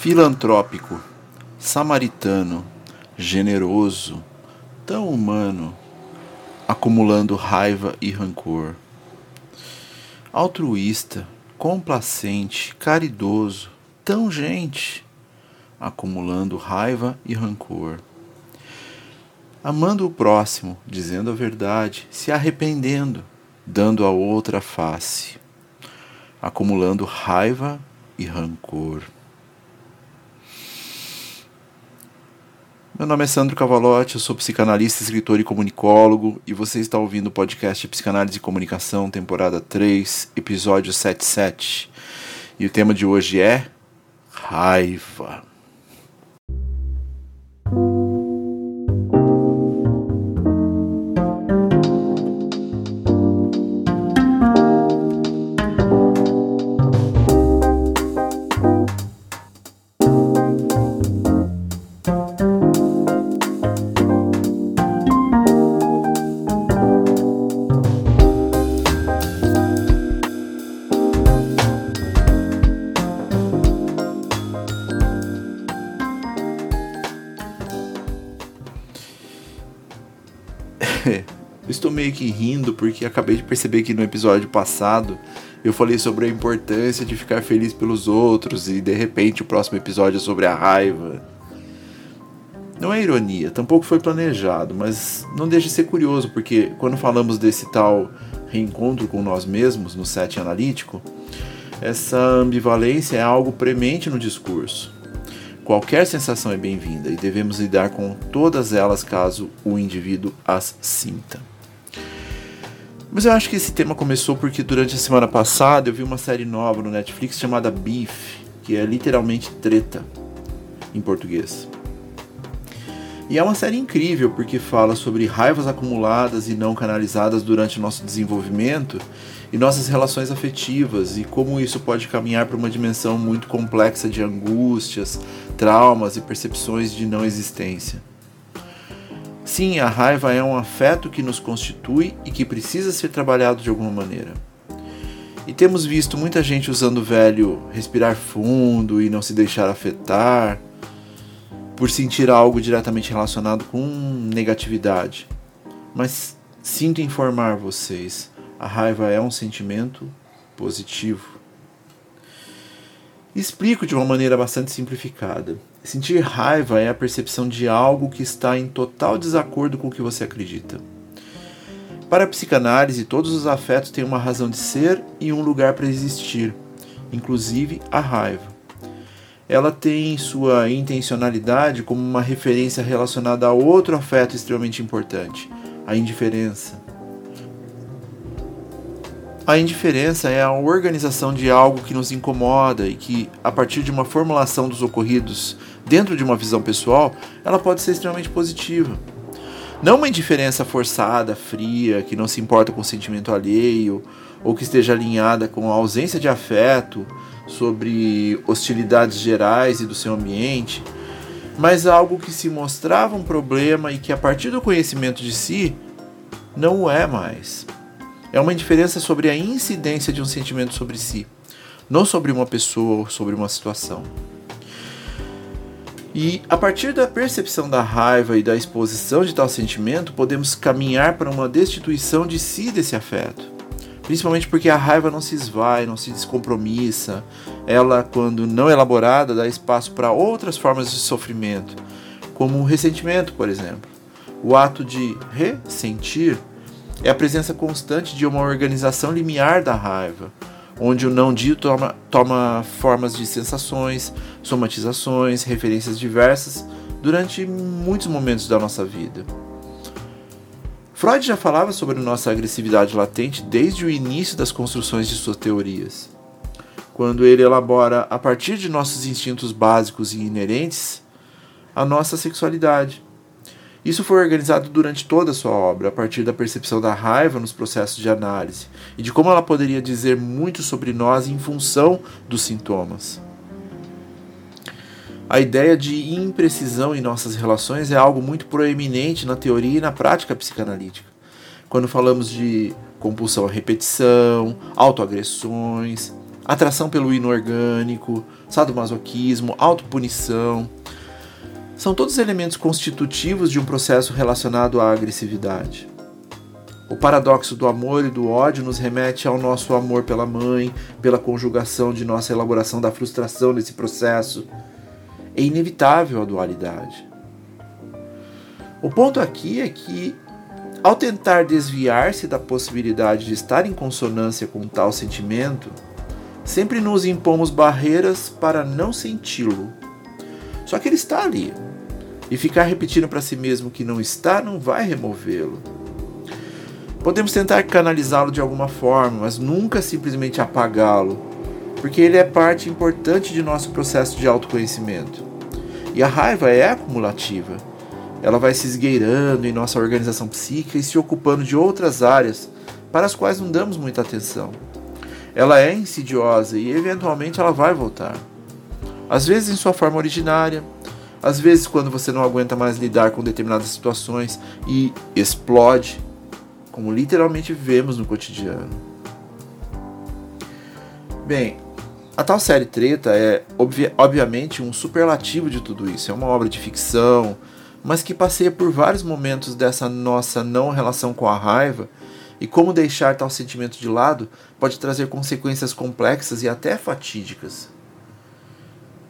filantrópico, samaritano, generoso, tão humano, acumulando raiva e rancor. Altruísta, complacente, caridoso, tão gente, acumulando raiva e rancor. Amando o próximo, dizendo a verdade, se arrependendo, dando a outra face, acumulando raiva e rancor. Meu nome é Sandro Cavalotti, eu sou psicanalista, escritor e comunicólogo, e você está ouvindo o podcast Psicanálise e Comunicação, temporada 3, episódio 77. E o tema de hoje é raiva. Porque acabei de perceber que no episódio passado eu falei sobre a importância de ficar feliz pelos outros e de repente o próximo episódio é sobre a raiva. Não é ironia, tampouco foi planejado, mas não deixa de ser curioso porque quando falamos desse tal reencontro com nós mesmos no set analítico, essa ambivalência é algo premente no discurso. Qualquer sensação é bem-vinda e devemos lidar com todas elas caso o indivíduo as sinta. Mas eu acho que esse tema começou porque durante a semana passada eu vi uma série nova no Netflix chamada Beef, que é literalmente treta em português. E é uma série incrível porque fala sobre raivas acumuladas e não canalizadas durante o nosso desenvolvimento e nossas relações afetivas e como isso pode caminhar para uma dimensão muito complexa de angústias, traumas e percepções de não existência. Sim, a raiva é um afeto que nos constitui e que precisa ser trabalhado de alguma maneira. E temos visto muita gente usando o velho respirar fundo e não se deixar afetar por sentir algo diretamente relacionado com negatividade. Mas sinto informar vocês, a raiva é um sentimento positivo. Explico de uma maneira bastante simplificada. Sentir raiva é a percepção de algo que está em total desacordo com o que você acredita. Para a psicanálise, todos os afetos têm uma razão de ser e um lugar para existir, inclusive a raiva ela tem sua intencionalidade como uma referência relacionada a outro afeto extremamente importante, a indiferença. A indiferença é a organização de algo que nos incomoda e que, a partir de uma formulação dos ocorridos dentro de uma visão pessoal, ela pode ser extremamente positiva. Não uma indiferença forçada, fria, que não se importa com o sentimento alheio ou que esteja alinhada com a ausência de afeto, sobre hostilidades gerais e do seu ambiente, mas algo que se mostrava um problema e que a partir do conhecimento de si não o é mais. É uma indiferença sobre a incidência de um sentimento sobre si, não sobre uma pessoa ou sobre uma situação. E a partir da percepção da raiva e da exposição de tal sentimento, podemos caminhar para uma destituição de si desse afeto. Principalmente porque a raiva não se esvai, não se descompromissa. Ela, quando não elaborada, dá espaço para outras formas de sofrimento, como o ressentimento, por exemplo. O ato de ressentir é a presença constante de uma organização limiar da raiva, onde o não dito toma, toma formas de sensações, somatizações, referências diversas durante muitos momentos da nossa vida. Freud já falava sobre nossa agressividade latente desde o início das construções de suas teorias. Quando ele elabora, a partir de nossos instintos básicos e inerentes, a nossa sexualidade. Isso foi organizado durante toda a sua obra, a partir da percepção da raiva nos processos de análise e de como ela poderia dizer muito sobre nós em função dos sintomas. A ideia de imprecisão em nossas relações é algo muito proeminente na teoria e na prática psicanalítica. Quando falamos de compulsão à repetição, autoagressões, atração pelo inorgânico, sadomasoquismo, autopunição. São todos elementos constitutivos de um processo relacionado à agressividade. O paradoxo do amor e do ódio nos remete ao nosso amor pela mãe, pela conjugação de nossa elaboração da frustração nesse processo. É inevitável a dualidade. O ponto aqui é que, ao tentar desviar-se da possibilidade de estar em consonância com tal sentimento, sempre nos impomos barreiras para não senti-lo. Só que ele está ali. E ficar repetindo para si mesmo que não está não vai removê-lo. Podemos tentar canalizá-lo de alguma forma, mas nunca simplesmente apagá-lo, porque ele é parte importante de nosso processo de autoconhecimento. E a raiva é acumulativa. Ela vai se esgueirando em nossa organização psíquica e se ocupando de outras áreas para as quais não damos muita atenção. Ela é insidiosa e eventualmente ela vai voltar. Às vezes em sua forma originária, às vezes quando você não aguenta mais lidar com determinadas situações e explode como literalmente vemos no cotidiano. Bem, a tal série Treta é obvi obviamente um superlativo de tudo isso. É uma obra de ficção, mas que passeia por vários momentos dessa nossa não relação com a raiva e como deixar tal sentimento de lado pode trazer consequências complexas e até fatídicas.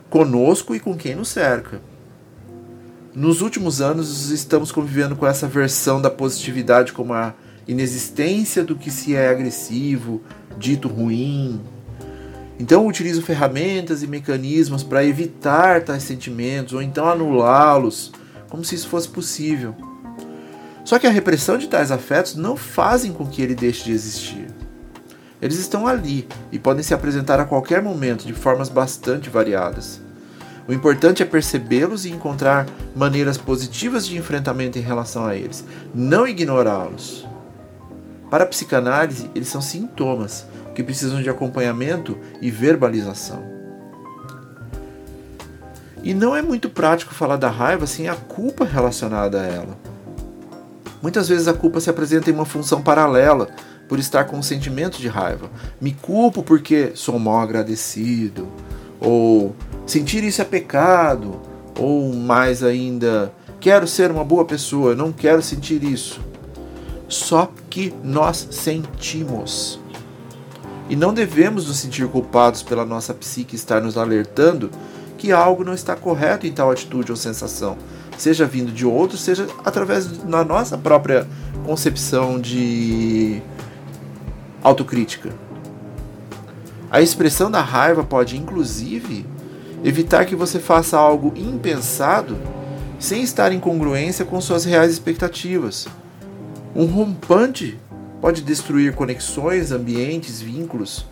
Conosco e com quem nos cerca. Nos últimos anos estamos convivendo com essa versão da positividade como a inexistência do que se é agressivo, dito ruim. Então utilizo ferramentas e mecanismos para evitar tais sentimentos ou então anulá-los, como se isso fosse possível. Só que a repressão de tais afetos não fazem com que ele deixe de existir. Eles estão ali e podem se apresentar a qualquer momento de formas bastante variadas. O importante é percebê-los e encontrar maneiras positivas de enfrentamento em relação a eles, não ignorá-los. Para a psicanálise, eles são sintomas que precisam de acompanhamento e verbalização. E não é muito prático falar da raiva sem a culpa relacionada a ela. Muitas vezes a culpa se apresenta em uma função paralela, por estar com um sentimento de raiva. Me culpo porque sou mal agradecido, ou sentir isso é pecado, ou mais ainda, quero ser uma boa pessoa, não quero sentir isso só que nós sentimos. E não devemos nos sentir culpados pela nossa psique estar nos alertando que algo não está correto em tal atitude ou sensação, seja vindo de outros, seja através da nossa própria concepção de autocrítica. A expressão da raiva pode, inclusive, evitar que você faça algo impensado sem estar em congruência com suas reais expectativas. Um rompante pode destruir conexões, ambientes, vínculos,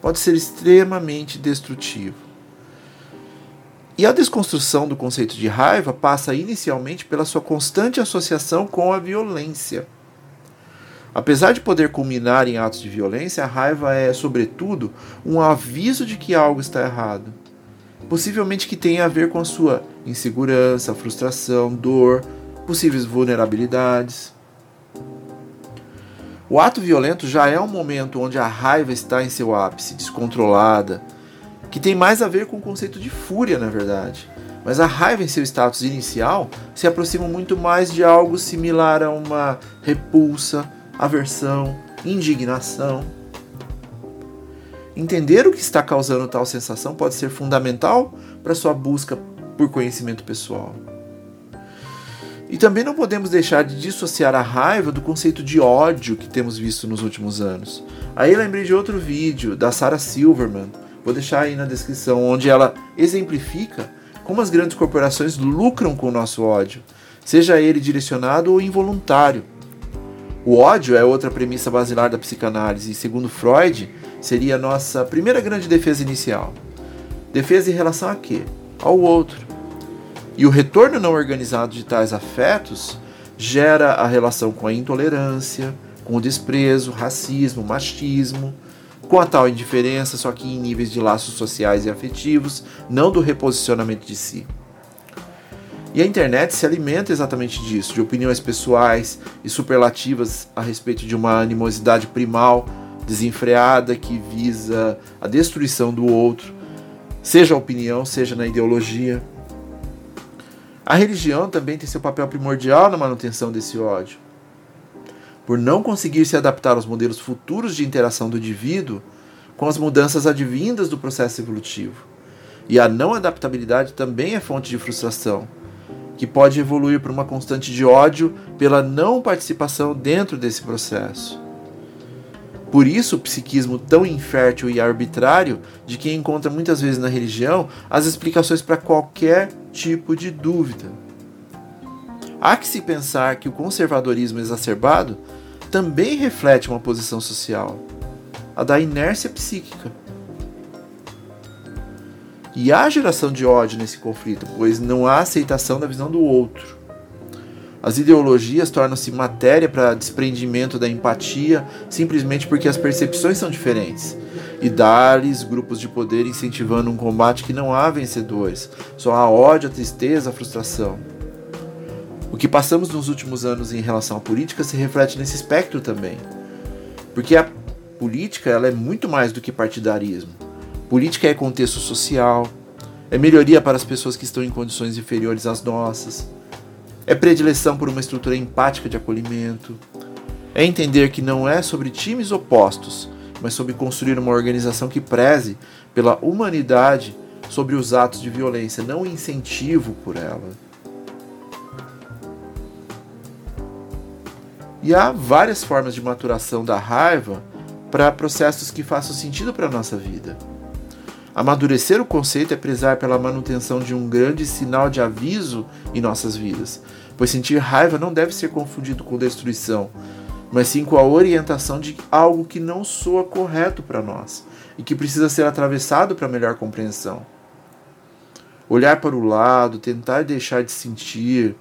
pode ser extremamente destrutivo. E a desconstrução do conceito de raiva passa inicialmente pela sua constante associação com a violência. Apesar de poder culminar em atos de violência, a raiva é, sobretudo, um aviso de que algo está errado. Possivelmente que tenha a ver com a sua insegurança, frustração, dor, possíveis vulnerabilidades. O ato violento já é um momento onde a raiva está em seu ápice, descontrolada, que tem mais a ver com o conceito de fúria, na verdade. Mas a raiva em seu status inicial se aproxima muito mais de algo similar a uma repulsa, aversão, indignação. Entender o que está causando tal sensação pode ser fundamental para sua busca por conhecimento pessoal. E também não podemos deixar de dissociar a raiva do conceito de ódio que temos visto nos últimos anos. Aí lembrei de outro vídeo da Sarah Silverman, vou deixar aí na descrição, onde ela exemplifica como as grandes corporações lucram com o nosso ódio, seja ele direcionado ou involuntário. O ódio é outra premissa basilar da psicanálise e, segundo Freud, seria a nossa primeira grande defesa inicial. Defesa em relação a quê? Ao outro. E o retorno não organizado de tais afetos gera a relação com a intolerância, com o desprezo, racismo, machismo, com a tal indiferença, só que em níveis de laços sociais e afetivos, não do reposicionamento de si. E a internet se alimenta exatamente disso, de opiniões pessoais e superlativas a respeito de uma animosidade primal desenfreada que visa a destruição do outro, seja a opinião, seja na ideologia. A religião também tem seu papel primordial na manutenção desse ódio. Por não conseguir se adaptar aos modelos futuros de interação do indivíduo com as mudanças advindas do processo evolutivo. E a não adaptabilidade também é fonte de frustração, que pode evoluir para uma constante de ódio pela não participação dentro desse processo. Por isso, o psiquismo tão infértil e arbitrário de quem encontra muitas vezes na religião as explicações para qualquer tipo de dúvida. Há que se pensar que o conservadorismo exacerbado também reflete uma posição social, a da inércia psíquica. E há geração de ódio nesse conflito, pois não há aceitação da visão do outro. As ideologias tornam-se matéria para desprendimento da empatia simplesmente porque as percepções são diferentes. E dar-lhes grupos de poder incentivando um combate que não há vencedores, só há ódio, a tristeza, a frustração. O que passamos nos últimos anos em relação à política se reflete nesse espectro também. Porque a política ela é muito mais do que partidarismo. Política é contexto social, é melhoria para as pessoas que estão em condições inferiores às nossas é predileção por uma estrutura empática de acolhimento. É entender que não é sobre times opostos, mas sobre construir uma organização que preze pela humanidade sobre os atos de violência, não incentivo por ela. E há várias formas de maturação da raiva para processos que façam sentido para a nossa vida. Amadurecer o conceito é prezar pela manutenção de um grande sinal de aviso em nossas vidas, pois sentir raiva não deve ser confundido com destruição, mas sim com a orientação de algo que não soa correto para nós e que precisa ser atravessado para melhor compreensão. Olhar para o lado, tentar deixar de sentir,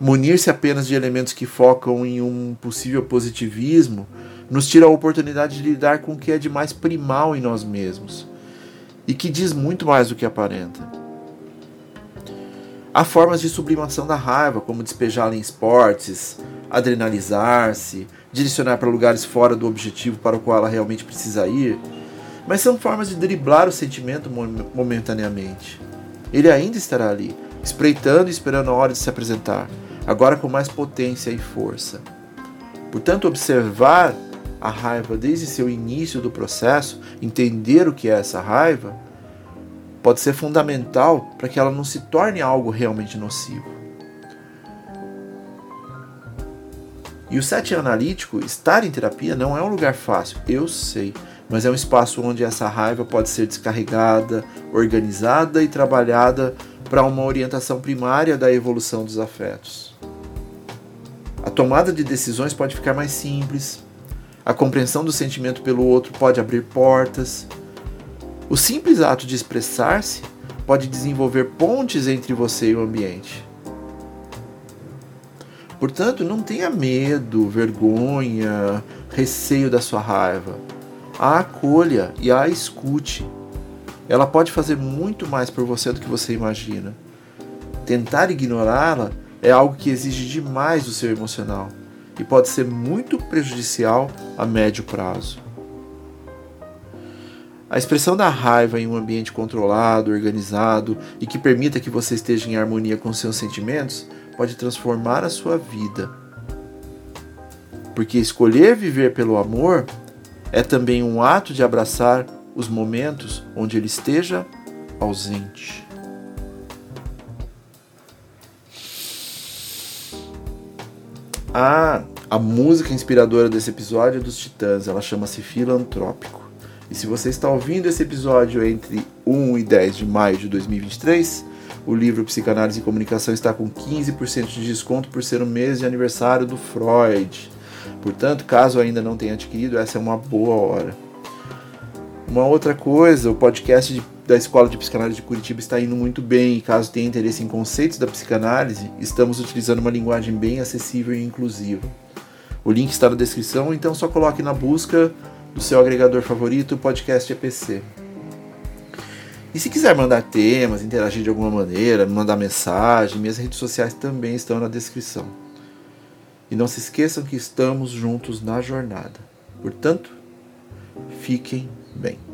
munir-se apenas de elementos que focam em um possível positivismo, nos tira a oportunidade de lidar com o que é de mais primal em nós mesmos e que diz muito mais do que aparenta. Há formas de sublimação da raiva, como despejá-la em esportes, adrenalizar-se, direcionar para lugares fora do objetivo para o qual ela realmente precisa ir, mas são formas de driblar o sentimento momentaneamente. Ele ainda estará ali, espreitando e esperando a hora de se apresentar, agora com mais potência e força. Portanto, observar a raiva desde seu início do processo, entender o que é essa raiva, pode ser fundamental para que ela não se torne algo realmente nocivo. E o set analítico, estar em terapia não é um lugar fácil, eu sei, mas é um espaço onde essa raiva pode ser descarregada, organizada e trabalhada para uma orientação primária da evolução dos afetos. A tomada de decisões pode ficar mais simples, a compreensão do sentimento pelo outro pode abrir portas, o simples ato de expressar-se pode desenvolver pontes entre você e o ambiente. Portanto, não tenha medo, vergonha, receio da sua raiva. A acolha e a escute. Ela pode fazer muito mais por você do que você imagina. Tentar ignorá-la é algo que exige demais do seu emocional e pode ser muito prejudicial a médio prazo. A expressão da raiva em um ambiente controlado, organizado e que permita que você esteja em harmonia com seus sentimentos pode transformar a sua vida. Porque escolher viver pelo amor é também um ato de abraçar os momentos onde ele esteja ausente. Ah, a música inspiradora desse episódio é dos Titãs, ela chama-se Filantrópico. E se você está ouvindo esse episódio entre 1 e 10 de maio de 2023, o livro Psicanálise e Comunicação está com 15% de desconto por ser o mês de aniversário do Freud. Portanto, caso ainda não tenha adquirido, essa é uma boa hora. Uma outra coisa, o podcast de, da Escola de Psicanálise de Curitiba está indo muito bem e caso tenha interesse em conceitos da psicanálise, estamos utilizando uma linguagem bem acessível e inclusiva. O link está na descrição, então só coloque na busca do seu agregador favorito, o podcast EPC. E se quiser mandar temas, interagir de alguma maneira, mandar mensagem, minhas redes sociais também estão na descrição. E não se esqueçam que estamos juntos na jornada. Portanto, Fiquem bem.